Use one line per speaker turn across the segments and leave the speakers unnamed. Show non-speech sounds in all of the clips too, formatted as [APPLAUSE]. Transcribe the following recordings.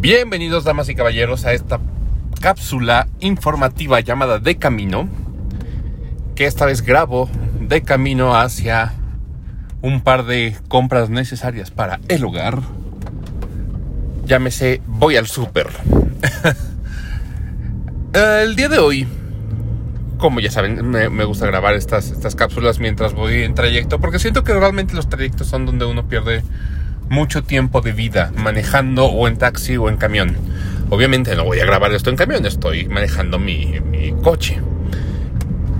Bienvenidos, damas y caballeros, a esta cápsula informativa llamada De Camino, que esta vez grabo de camino hacia un par de compras necesarias para el hogar. Llámese, voy al súper. [LAUGHS] el día de hoy, como ya saben, me, gusta grabar estas, estas cápsulas mientras voy en trayecto, porque siento que realmente los trayectos son donde uno pierde mucho tiempo de vida manejando o en taxi o en camión. Obviamente no voy a grabar esto en camión, estoy manejando mi, coche.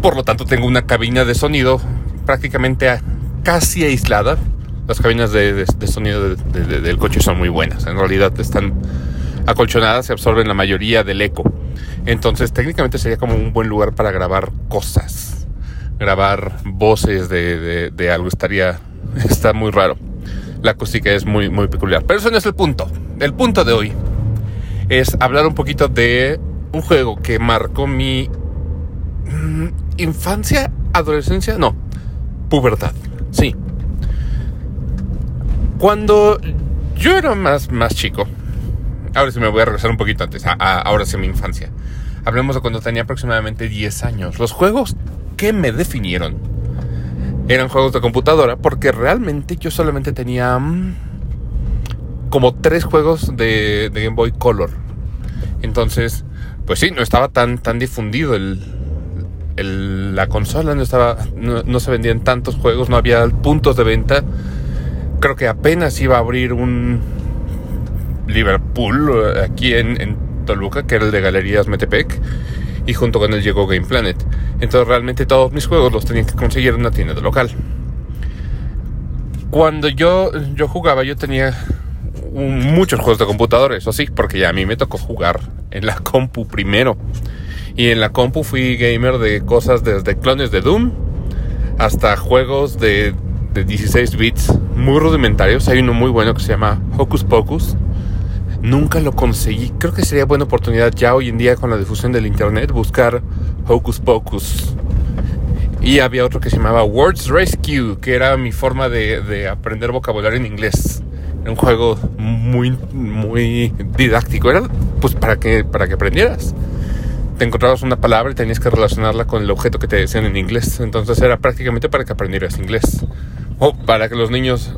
Por lo tanto tengo una cabina de sonido prácticamente casi aislada. Las cabinas de, sonido del coche son muy buenas. En realidad están acolchonadas y absorben la mayoría del eco. Entonces técnicamente sería como un buen lugar para grabar cosas. Grabar voces de, de algo estaría... [LAUGHS] Está muy raro la acústica es muy, muy peculiar. Pero eso no es el punto. El punto de hoy es hablar un poquito de un juego que marcó mi mm, infancia, adolescencia, no, pubertad. Sí. Cuando yo era más, más chico, ahora sí me voy a regresar un poquito antes, ahora sí mi infancia. Hablemos de cuando tenía aproximadamente 10 años. Los juegos que me definieron eran juegos de computadora porque realmente yo solamente tenía mm, como tres juegos de, Game Boy Color. Entonces, pues sí, no estaba tan, tan difundido el, la consola, no, estaba, no, se vendían tantos juegos, no había puntos de venta. Creo que apenas iba a abrir un Liverpool eh, aquí en, en Toluca, que era el de Galerías Metepec y junto con él llegó Game Planet. Entonces realmente todos mis juegos los tenía que conseguir en una tienda local. Cuando yo, yo jugaba yo tenía muchos juegos de computadores, o sí, porque ya a mí me tocó jugar en la [LAUGHS] compu primero. Y en la compu fui gamer de cosas desde clones de Doom hasta juegos de, de 16 bits muy rudimentarios. Hay uno muy bueno que se llama Hocus Pocus Nunca lo conseguí. Creo que sería buena oportunidad ya hoy en día con la difusión del internet buscar Hocus Pocus. Y había otro que se llamaba Words Rescue, que era mi forma de, aprender vocabulario en inglés. Era un juego muy, muy didáctico. Era pues para que, para que aprendieras. Te encontrabas una palabra y tenías que relacionarla con el objeto que te decían en inglés. Entonces era prácticamente para que aprendieras inglés. O para que los niños,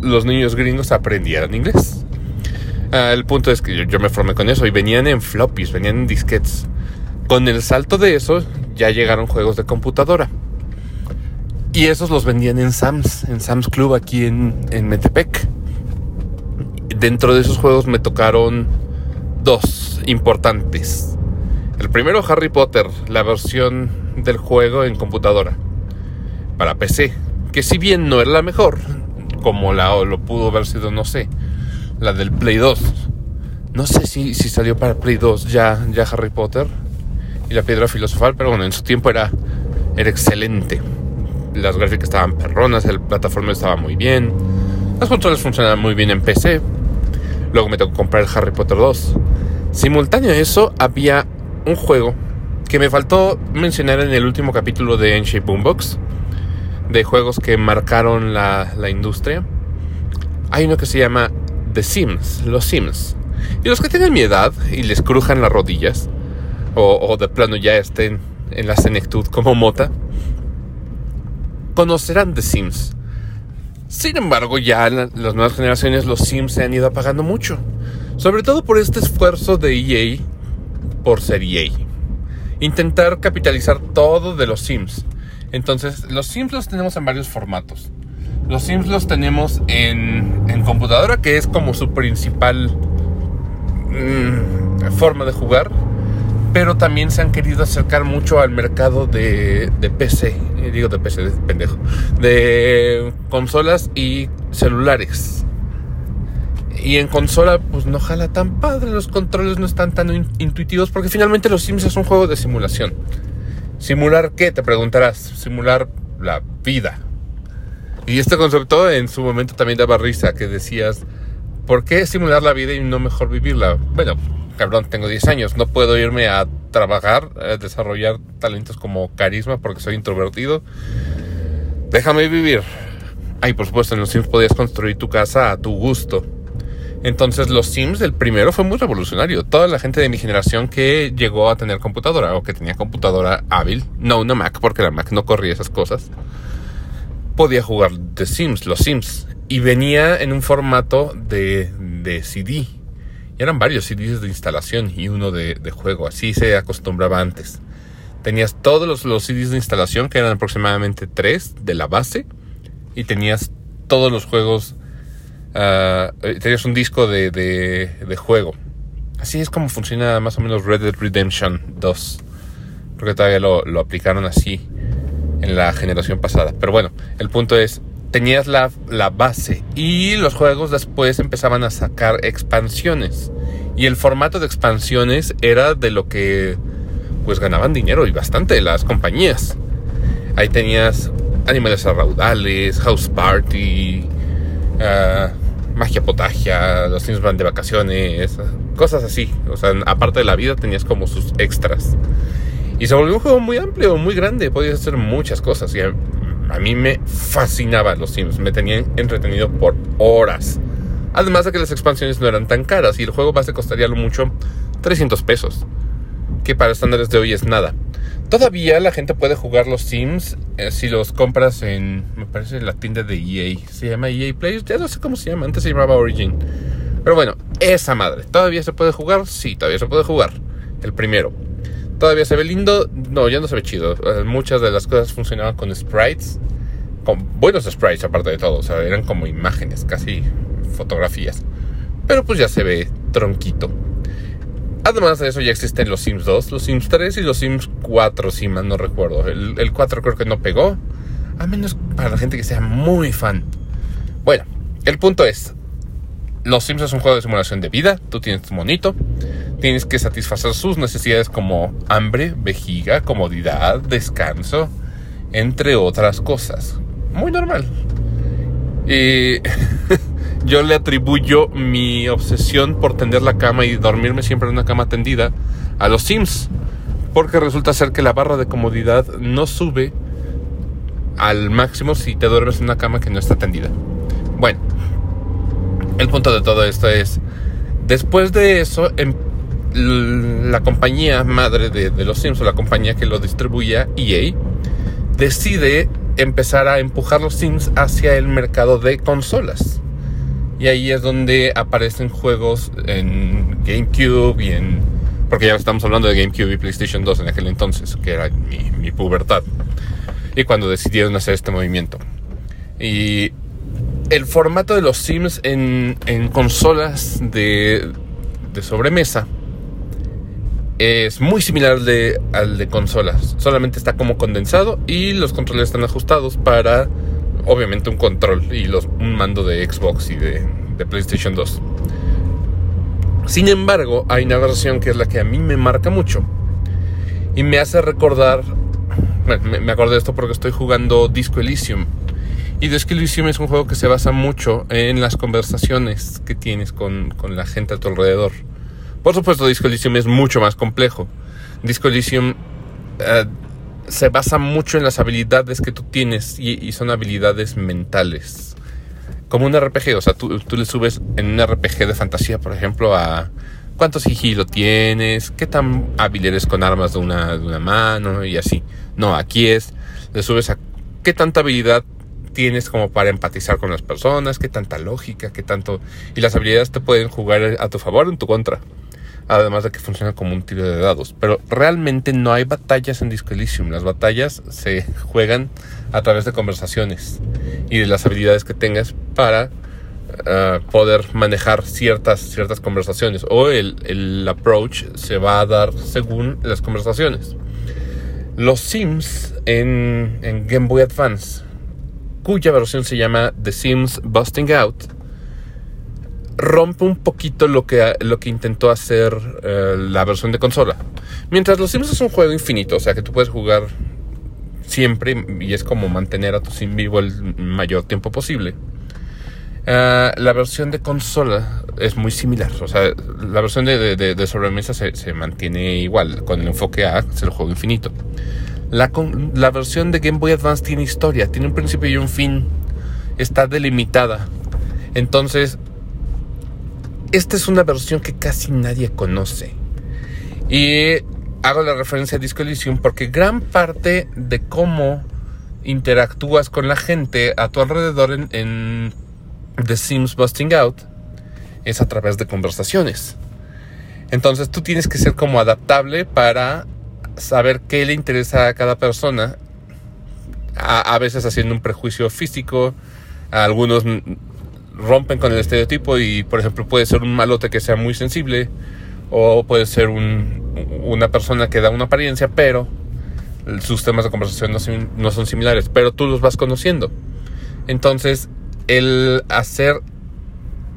los niños gringos aprendieran inglés. Ah, el punto es que yo, me formé con eso y venían en floppies, venían en disquetes. Con el salto de eso ya llegaron juegos de computadora. Y esos los vendían en Sam's, en Sam's Club aquí en, en Metepec. Dentro de esos juegos me tocaron dos importantes. El primero Harry Potter, la versión del juego en computadora. Para PC. Que si bien no era la mejor, como la, lo pudo haber sido, no sé la del Play 2. No sé si, si salió para Play 2 ya, ya Harry Potter y la piedra filosofal, pero bueno, en su tiempo era, era excelente. Las gráficas estaban perronas, el plataforma estaba muy bien, las controles funcionaban muy bien en PC. Luego me tocó comprar el Harry Potter 2. Simultáneo a eso había un juego que me faltó mencionar en el último capítulo de N-Shape Boombox, de juegos que marcaron la, la industria. Hay uno que se llama The Sims, los Sims. Y los que tienen mi edad y les crujan las rodillas, o, de plano ya estén en la senectud como Mota, conocerán The Sims. Sin embargo, ya las nuevas generaciones los Sims se han ido apagando mucho. Sobre todo por este esfuerzo de EA por ser EA. Intentar capitalizar todo de los Sims. Entonces, los Sims los tenemos en varios formatos. Los Sims los tenemos en, en computadora, que es como su principal mm, forma de jugar. Pero también se han querido acercar mucho al mercado de, de PC. Digo de PC, de pendejo. De consolas y celulares. Y en consola, pues no jala tan padre. Los controles no están tan intuitivos. Porque finalmente los Sims es un juego de simulación. ¿Simular qué? Te preguntarás. Simular la vida y este concepto en su momento también daba risa, que decías, ¿por qué simular la vida y no mejor vivirla? Bueno, cabrón, tengo 10 años, no puedo irme a trabajar, a desarrollar talentos como carisma porque soy introvertido. Déjame vivir. Ay, por supuesto, en los Sims podías construir tu casa a tu gusto. Entonces los Sims, el primero fue muy revolucionario. Toda la gente de mi generación que llegó a tener computadora o que tenía computadora hábil, no una Mac, porque la Mac no corría esas cosas, podía jugar The Sims, los Sims. Y venía en un formato de, de CD. Y eran varios CDs de instalación y uno de, juego. Así se acostumbraba antes. Tenías todos los, los CDs de instalación, que eran aproximadamente tres de la base. Y tenías todos los juegos uh, tenías un disco de, de, juego. Así es como funciona más o menos Red Dead Redemption 2. Porque todavía lo, lo aplicaron así la generación pasada. Pero bueno, el punto es, tenías la, la, base y los juegos después empezaban a sacar expansiones. Y el formato de expansiones era de lo que pues ganaban dinero y bastante las compañías. Ahí tenías Animales a Raudales, House Party, uh, magia potagia, los Sims van de vacaciones, cosas así. O sea, aparte de la vida tenías como sus extras. Y se volvió un juego muy amplio, muy grande, podías hacer muchas cosas. Y a, a mí me fascinaban los Sims, me tenían entretenido por horas. Además de que las expansiones no eran tan caras y el juego base costaría lo mucho 300 pesos, que para estándares de hoy es nada. Todavía la gente puede jugar los Sims eh, si los compras en, me parece, la tienda de EA. Se llama EA Play, ya no sé cómo se llama, antes se llamaba Origin. Pero bueno, esa madre, ¿todavía se puede jugar? Sí, todavía se puede jugar. El primero. ¿Todavía se ve lindo? No, ya no se ve chido. Eh, muchas de las cosas funcionaban con sprites. Con buenos sprites aparte de todo. O sea, eran como imágenes, casi fotografías. Pero pues ya se ve tronquito. Además de eso ya existen los Sims 2, los Sims 3 y los Sims 4, si mal no recuerdo. El, el 4 creo que no pegó, a menos para la gente que sea muy fan. Bueno, el punto es, los Sims es un juego de simulación de vida, tú tienes tu monito, tienes que satisfacer sus necesidades como hambre, vejiga, comodidad, descanso, entre otras cosas. Muy normal. Y [LAUGHS] yo le atribuyo mi obsesión por tender la cama y dormirme siempre en una cama tendida a los Sims. Porque resulta ser que la barra de comodidad no sube al máximo si te duermes en una cama que no está tendida. Bueno, el punto de todo esto es, después de eso, en la compañía madre de, los Sims o la compañía que lo distribuía, EA, decide empezar a empujar los Sims hacia el mercado de consolas. Y ahí es donde aparecen juegos en GameCube y en... Porque ya estamos hablando de GameCube y PlayStation 2 en aquel entonces, que era mi, pubertad. Y cuando decidieron hacer este movimiento. Y el formato de los Sims en, en consolas de, de sobremesa es muy similar al de, al de consolas. Solamente está como condensado y los controles están ajustados para, obviamente, un control y los, un mando de Xbox y de, de PlayStation 2. Sin embargo, hay una versión que es la que a mí me marca mucho y me hace recordar. Me, me acordé de esto porque estoy jugando Disco Elysium. Y Disco Elysium es un juego que se basa mucho en las conversaciones que tienes con, con la gente a tu alrededor. Por supuesto, Disco Elysium es mucho más complejo. Disco Elysium uh, se basa mucho en las habilidades que tú tienes y, son habilidades mentales. Como un RPG, o sea, tú, tú, le subes en un RPG de fantasía, por ejemplo, a cuánto sigilo tienes, qué tan hábil eres con armas de una, de una mano y así. No, aquí es, le subes a qué tanta habilidad tienes como para empatizar con las personas, qué tanta lógica, qué tanto... Y las habilidades te pueden jugar a tu favor o en tu contra además de que funciona como un tiro de dados. Pero realmente no hay batallas en Disco Elysium. Las batallas se juegan a través de conversaciones y de las habilidades que tengas para uh, poder manejar ciertas, ciertas conversaciones. O el, el approach se va a dar según las conversaciones. Los Sims en Game Boy Advance, cuya versión se llama The Sims Busting Out, rompe un poquito lo que, lo que intentó hacer eh, la versión de consola. Mientras los Sims es un juego infinito, o sea que tú puedes jugar siempre y es como mantener a tu sim vivo el mayor tiempo posible. Uh, la versión de consola es muy similar, o sea, la versión de, de, de sobremesa se, se, mantiene igual, con el enfoque A, es el juego infinito. La, la versión de Game Boy Advance tiene historia, tiene un principio y un fin, está delimitada. Entonces, esta es una versión que casi nadie conoce. Y hago la referencia a Disco Elysium porque gran parte de cómo interactúas con la gente a tu alrededor en, The Sims Busting Out es a través de conversaciones. Entonces tú tienes que ser como adaptable para saber qué le interesa a cada persona. A, veces haciendo un prejuicio físico. algunos rompen con el estereotipo y, por ejemplo, puede ser un malote que sea muy sensible. O puede ser una persona que da una apariencia, pero sus temas de conversación no, no son similares. Pero tú los vas conociendo. Entonces, el hacer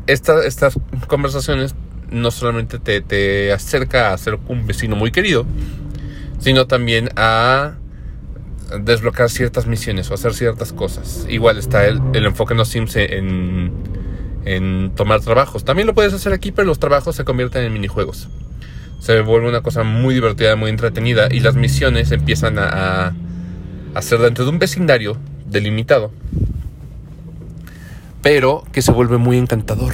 estas conversaciones no solamente te, acerca a ser un vecino muy querido, sino también a desbloquear ciertas misiones o hacer ciertas cosas. Igual está el, enfoque en los Sims en, en, tomar trabajos. También lo puedes hacer aquí, pero los trabajos se convierten en minijuegos. Se vuelve una cosa muy divertida, muy entretenida y las misiones empiezan a, a, a ser dentro de un vecindario delimitado, pero que se vuelve muy encantador.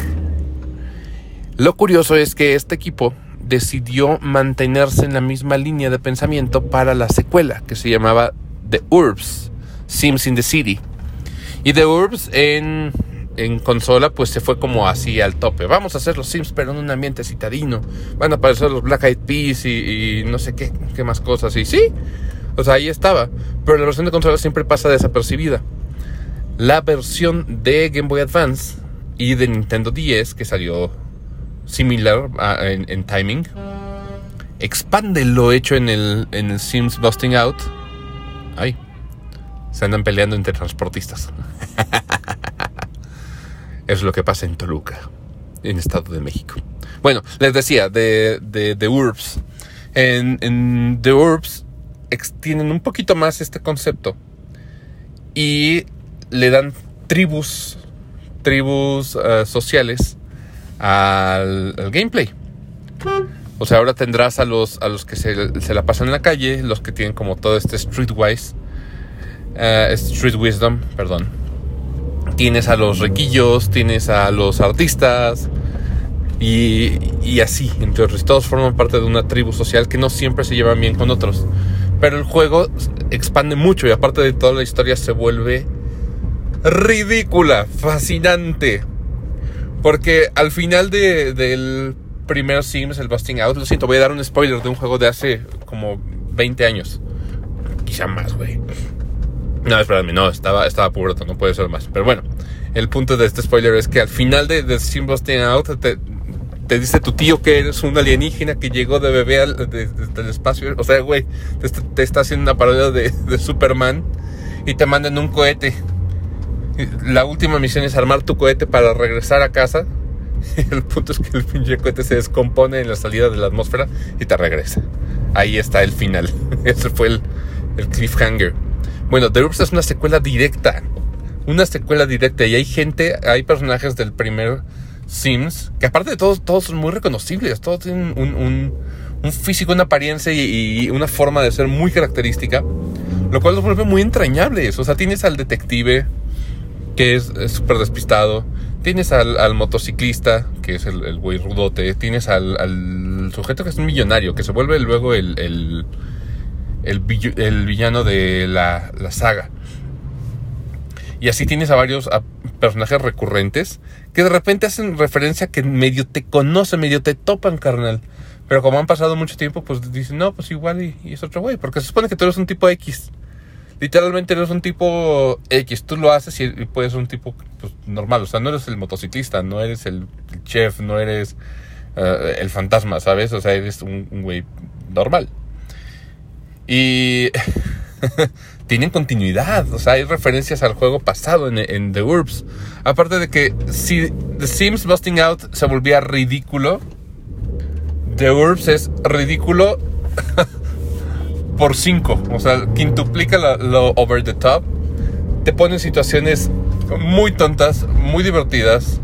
Lo curioso es que este equipo decidió mantenerse en la misma línea de pensamiento para la secuela, que se llamaba The Urbs, Sims in the City. Y The Urbs en, consola pues se fue como así al tope. Vamos a hacer los Sims pero en un ambiente citadino. Van a aparecer los Black Eyed Peas y, no sé qué, qué más cosas. Y sí, o sea, ahí estaba. Pero la versión de consola siempre pasa desapercibida. La versión de Game Boy Advance y de Nintendo 10 que salió similar en, timing. Expande lo hecho en el, en el Sims Busting Out. Se andan peleando entre transportistas. [LAUGHS] es lo que pasa en Toluca, en Estado de México. Bueno, les decía, de, de, Urbs. En, The Urbs tienen un poquito más este concepto. Y le dan tribus, tribus eh, sociales al, gameplay. O sea, ahora tendrás a los, a los que se, la pasan en la calle, los que tienen como todo este streetwise, uh, street wisdom, perdón. Tienes a los riquillos, tienes a los artistas y, y así, entre otros. Todos forman parte de una tribu social que no siempre se llevan bien con otros. Pero el juego expande mucho y aparte de toda la historia se vuelve ridícula, fascinante. Porque al final de, del primer Sims, el Busting Out, lo siento, voy a dar un spoiler de un juego de hace como 20 años. Quizá más, güey. No, espérame, no, estaba, estaba puberto, no puede ser más. Pero bueno, el punto de este spoiler es que al final de, de Sim Busting Out te, te, dice tu tío que eres un alienígena que llegó de bebé al, del espacio. O sea, güey, te, te, está haciendo una parodia de, de Superman y te mandan un cohete la última misión es armar tu cohete para regresar a casa. [LAUGHS] El punto es que el pinche cohete se descompone en la salida de la atmósfera y te regresa. Ahí está el final. [LAUGHS] Ese fue el, cliffhanger. Bueno, The Urbs es una secuela directa. Una secuela directa. Y hay gente, hay personajes del primer Sims que aparte de todos, todos son muy reconocibles. Todos tienen un, físico, una apariencia y, y, una forma de ser muy característica. Lo cual los vuelve muy entrañables. O sea, tienes al detective que es súper despistado. Tienes al, motociclista, que es el, güey rudote. Tienes al, sujeto que es un millonario, que se vuelve luego el, el, el, villano de la, saga. Y así tienes a varios personajes recurrentes que de repente hacen referencia que medio te conocen, medio te topan, carnal. Pero como han pasado mucho tiempo, pues dicen, no, pues igual y, y es otro güey. Porque se supone que tú eres un tipo X literalmente eres un tipo X, tú lo haces y, puedes ser un tipo pues, normal, o sea, no eres el motociclista, no eres el, chef, no eres eh, el fantasma, ¿sabes? O sea, eres un, güey normal. Y [LAUGHS] tienen continuidad, o sea, hay referencias al juego pasado en, en The Urbs. Aparte de que si The Sims Busting Out se volvía ridículo, The Urbs es ridículo [LAUGHS] por 5. O sea, quintuplica lo, over the top. Te pone en situaciones muy tontas, muy divertidas.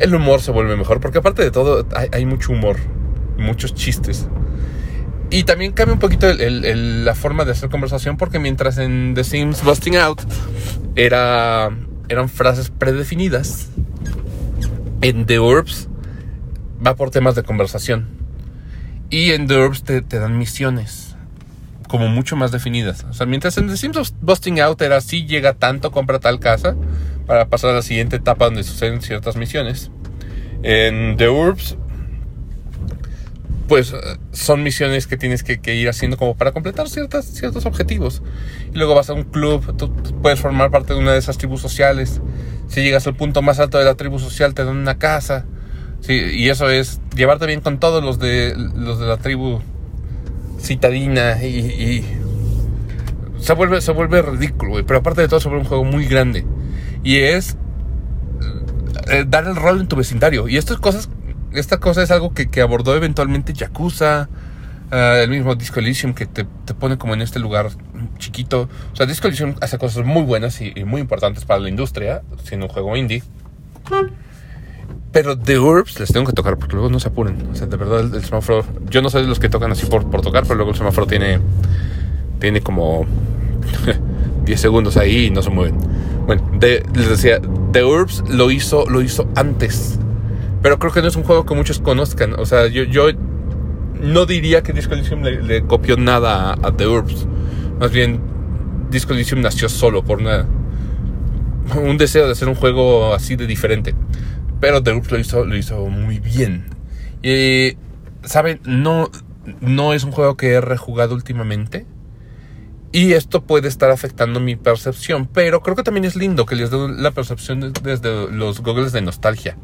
El humor se vuelve mejor, porque aparte de todo, hay, mucho humor, muchos chistes. Y también cambia un poquito la forma de hacer conversación, porque mientras en The Sims Busting Out era, eran frases predefinidas, en The Orbs va por temas de conversación. Y en The Urbs te, te dan misiones como mucho más definidas. O sea, mientras en The Sims Busting Out era así, llega tanto, compra tal casa, para pasar a la siguiente etapa donde suceden ciertas misiones. En The Urbs, pues son misiones que tienes que, ir haciendo como para completar ciertas, ciertos objetivos. Y luego vas a un club, tú puedes formar parte de una de esas tribus sociales. Si llegas al punto más alto de la tribu social, te dan una casa. Sí, y eso es llevarte bien con todos los de, los de la tribu citadina y, se vuelve, se vuelve ridículo, Pero aparte de todo, se un juego muy grande. Y es eh, dar el rol en tu vecindario. Y estas cosas, esta cosa es algo que, abordó eventualmente Yakuza, eh, el mismo Disco Elysium que te, pone como en este lugar chiquito. O sea, Disco Elysium hace cosas muy buenas y, muy importantes para la industria, siendo un juego indie. Pero The Urbs les tengo que tocar porque luego no se apuren. O sea, de verdad el, semáforo. Yo no soy de los que tocan así por, tocar, pero luego el semáforo tiene. Tiene como [LAUGHS] 10 segundos ahí y no se mueven. Bueno, les decía, The Urbs lo hizo, lo hizo antes. Pero creo que no es un juego que muchos conozcan. O sea, yo, yo no diría que Disco Elysium le, copió nada a, The Urbs. Más bien, Disco Elysium nació solo por una, un deseo de hacer un juego así de diferente. Pero The Urbs lo hizo, lo hizo muy bien. Y, ¿saben? No, no es un juego que he rejugado últimamente. Y esto puede estar afectando mi percepción, pero creo que también es lindo que les dé la percepción desde los goggles de nostalgia.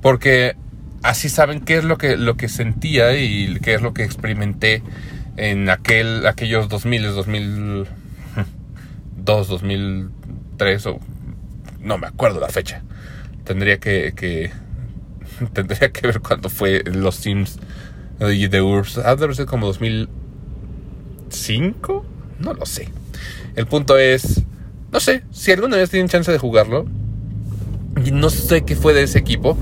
Porque así saben qué es lo que, lo que sentía y qué es lo que experimenté en aquel, aquellos 2000, 2002, 2003 o no me acuerdo la fecha. Tendría que, que [LAUGHS] tendría que ver cuándo fue los Sims y The Urbs. Ha de ser como 2005 no lo sé. El punto es, no sé, si alguna vez tienen chance de jugarlo, y no sé qué fue de ese equipo,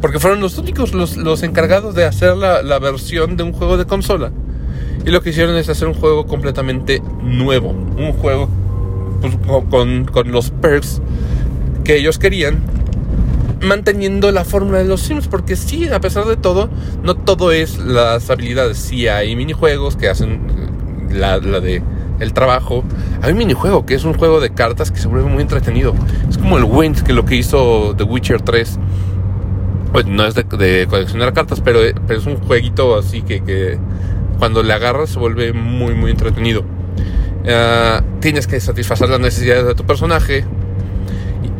porque fueron los únicos los, encargados de hacer la, versión de un juego de consola. Y lo que hicieron es hacer un juego completamente nuevo, un juego pues, con, con los perks que ellos querían, manteniendo la fórmula de los Sims, porque sí, a pesar de todo, no todo es las habilidades. Sí hay minijuegos que hacen la, de el trabajo. Hay un minijuego que es un juego de cartas que se vuelve muy entretenido. Es como el Wind, que lo que hizo The Witcher 3. Pues no es de, coleccionar cartas, pero, pero, es un jueguito así que, cuando le agarras se vuelve muy, muy entretenido. Ah, tienes que satisfacer las necesidades de tu personaje.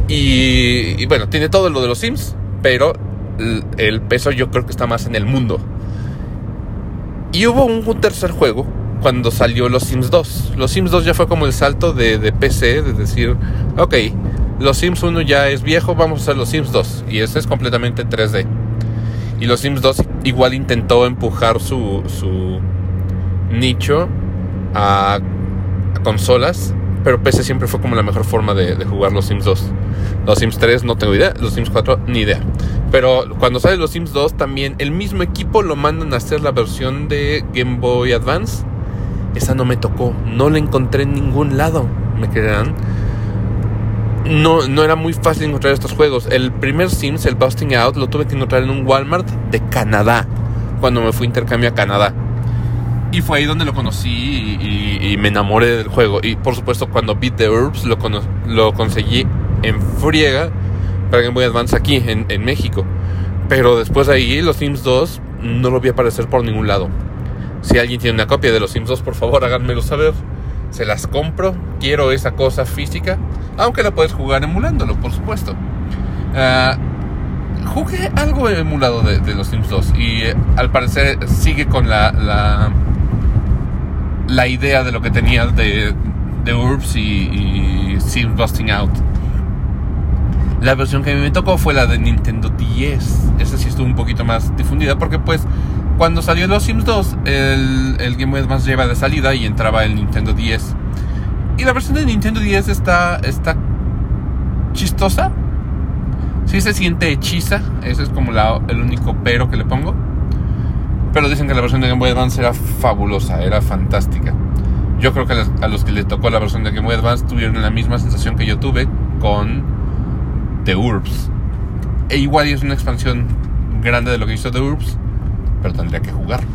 Y, y, bueno, tiene todo lo de los Sims, pero el peso yo creo que está más en el mundo. Y hubo un tercer juego cuando salió los Sims 2. Los Sims 2 ya fue como el salto de, PC, de decir, ok, los Sims 1 ya es viejo, vamos a hacer los Sims 2. Y ese es completamente 3D. Y los Sims 2 igual intentó empujar su, su nicho a, consolas, pero PC siempre fue como la mejor forma de, jugar los Sims 2. Los Sims 3 no tengo idea, los Sims 4 ni idea. Pero cuando sale los Sims 2 también el mismo equipo lo mandan a hacer la versión de Game Boy Advance esa no me tocó, no la encontré en ningún lado, me creerán. No, no era muy fácil encontrar estos juegos. El primer Sims, el Busting Out, lo tuve que encontrar en un Walmart de Canadá, cuando me fui a intercambio a Canadá. Y fue ahí donde lo conocí y, me enamoré del juego. Y por supuesto, cuando Beat the Herbs lo, lo conseguí en friega para Game Boy Advance aquí en, en México. Pero después de ahí, los Sims 2 no lo vi aparecer por ningún lado. Si alguien tiene una copia de los Sims 2, por favor háganmelo saber. Se las compro. Quiero esa cosa física. Aunque la puedes jugar emulándolo, por supuesto. Uh, jugué algo emulado de, los Sims 2. Y eh, al parecer sigue con la, la, idea de lo que tenía de, de Urbs y, y Sims Busting Out. La versión que a mí me tocó fue la de Nintendo 10. Esa sí estuvo un poquito más difundida porque pues cuando salió los Sims 2, el, el Game Boy Advance lleva de salida y entraba el Nintendo 10. Y la versión de Nintendo 10 está, está chistosa. Sí se siente hechiza. Ese es como el único pero que le pongo. Pero dicen que la versión de Game Boy Advance era fabulosa, era fantástica. Yo creo que a los que les tocó la versión de Game Boy Advance tuvieron la misma sensación que yo tuve con The Urbs. E igual es una expansión grande de lo que hizo The Urbs, pero tendría que jugarlo.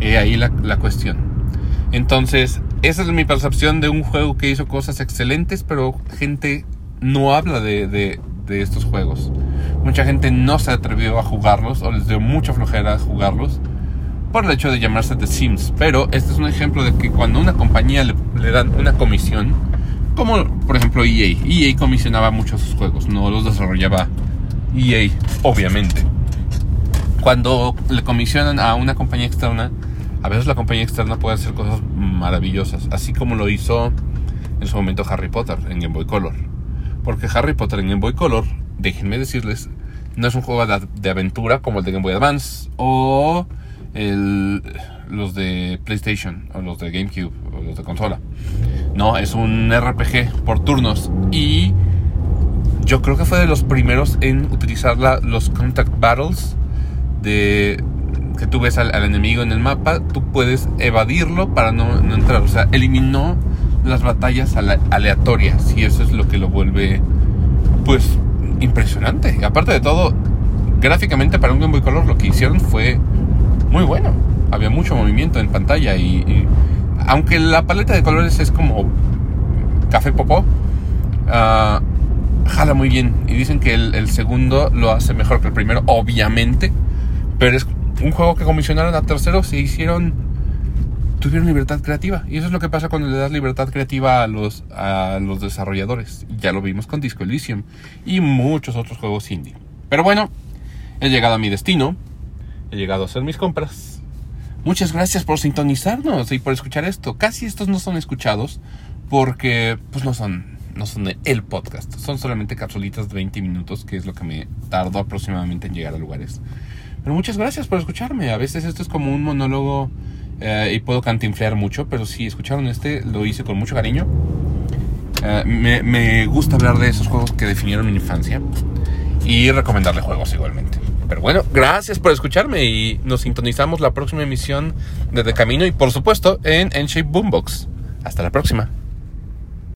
Y ahí la, la cuestión. Entonces, esa es mi percepción de un juego que hizo cosas excelentes, pero gente no habla de, de, de estos juegos. Mucha gente no se atrevió a jugarlos o les dio mucha flojera jugarlos por el hecho de llamarse The Sims. Pero este es un ejemplo de que cuando una compañía le, le dan una comisión, como por ejemplo EA, EA comisionaba muchos sus juegos, no los desarrollaba EA, obviamente. Cuando le comisionan a una compañía externa, a veces la compañía externa puede hacer cosas maravillosas, así como lo hizo en su momento Harry Potter en Game Boy Color. Porque Harry Potter en Game Boy Color, déjenme decirles, no es un juego de, de aventura como el de Game Boy Advance o el, los de PlayStation o los de GameCube o los de consola. No, es un RPG por turnos y yo creo que fue de los primeros en utilizar la, los contact battles de que tú ves al, al, enemigo en el mapa, tú puedes evadirlo para no, no entrar. O sea, eliminó las batallas aleatorias y eso es lo que lo vuelve pues impresionante. Y aparte de todo, gráficamente para un Game Boy Color lo que hicieron fue muy bueno. Había mucho movimiento en pantalla y, aunque la paleta de colores es como café popó, uh, jala muy bien. Y dicen que el, el, segundo lo hace mejor que el primero, obviamente. Pero es un juego que comisionaron a terceros se hicieron. Tuvieron libertad creativa. Y eso es lo que pasa cuando le das libertad creativa a los, a los desarrolladores. Ya lo vimos con Disco Elysium y muchos otros juegos indie. Pero bueno, he llegado a mi destino. He llegado a hacer mis compras. Muchas gracias por sintonizarnos y por escuchar esto. Casi estos no son escuchados porque pues no son no son el podcast, son solamente capsulitas de 20 minutos, que es lo que me tardó aproximadamente en llegar a lugares. Pero muchas gracias por escucharme. A veces esto es como un monólogo eh, y puedo cantinflear mucho, pero si escucharon este, lo hice con mucho cariño. Eh, me, me gusta hablar de esos juegos que definieron mi infancia y recomendarle juegos igualmente. Pero bueno, gracias por escucharme y nos sintonizamos la próxima emisión de The Camino y por supuesto en N-Shape Boombox. Hasta la próxima.